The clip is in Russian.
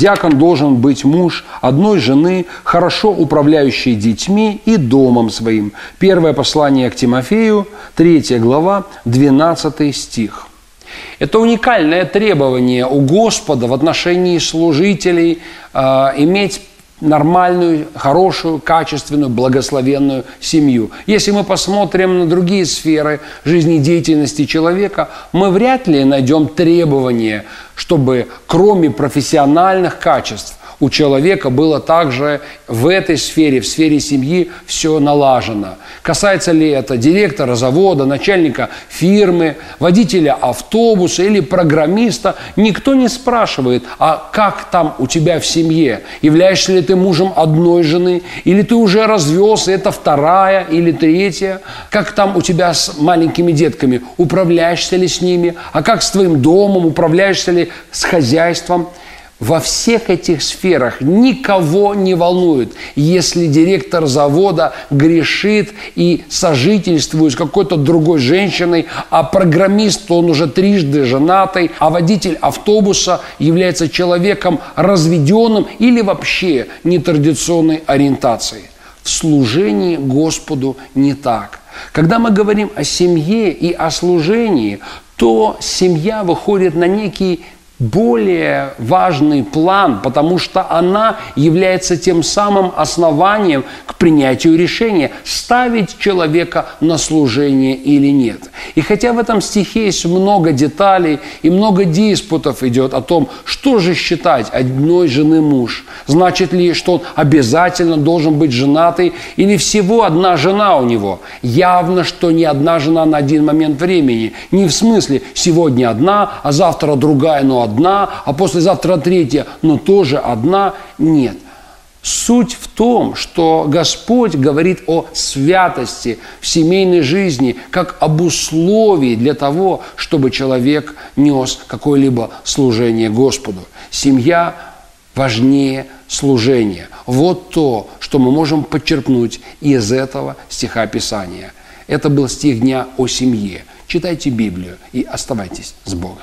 Диакон должен быть муж одной жены, хорошо управляющий детьми и домом своим. Первое послание к Тимофею, 3 глава, 12 стих. Это уникальное требование у Господа в отношении служителей э, иметь нормальную, хорошую, качественную, благословенную семью. Если мы посмотрим на другие сферы жизнедеятельности человека, мы вряд ли найдем требования, чтобы кроме профессиональных качеств у человека было также в этой сфере, в сфере семьи все налажено. Касается ли это директора завода, начальника фирмы, водителя автобуса или программиста, никто не спрашивает, а как там у тебя в семье? Являешься ли ты мужем одной жены? Или ты уже развелся, это вторая или третья? Как там у тебя с маленькими детками? Управляешься ли с ними? А как с твоим домом? Управляешься ли с хозяйством? Во всех этих сферах никого не волнует, если директор завода грешит и сожительствует с какой-то другой женщиной, а программист, он уже трижды женатый, а водитель автобуса является человеком разведенным или вообще нетрадиционной ориентации. В служении Господу не так. Когда мы говорим о семье и о служении, то семья выходит на некий более важный план, потому что она является тем самым основанием к принятию решения, ставить человека на служение или нет. И хотя в этом стихе есть много деталей и много диспутов идет о том, что же считать одной жены муж, значит ли, что он обязательно должен быть женатый или всего одна жена у него. Явно, что не одна жена на один момент времени. Не в смысле сегодня одна, а завтра другая, но одна одна, а послезавтра третья, но тоже одна. Нет. Суть в том, что Господь говорит о святости в семейной жизни как об условии для того, чтобы человек нес какое-либо служение Господу. Семья важнее служения. Вот то, что мы можем подчеркнуть из этого стиха Писания. Это был стих дня о семье. Читайте Библию и оставайтесь с Богом.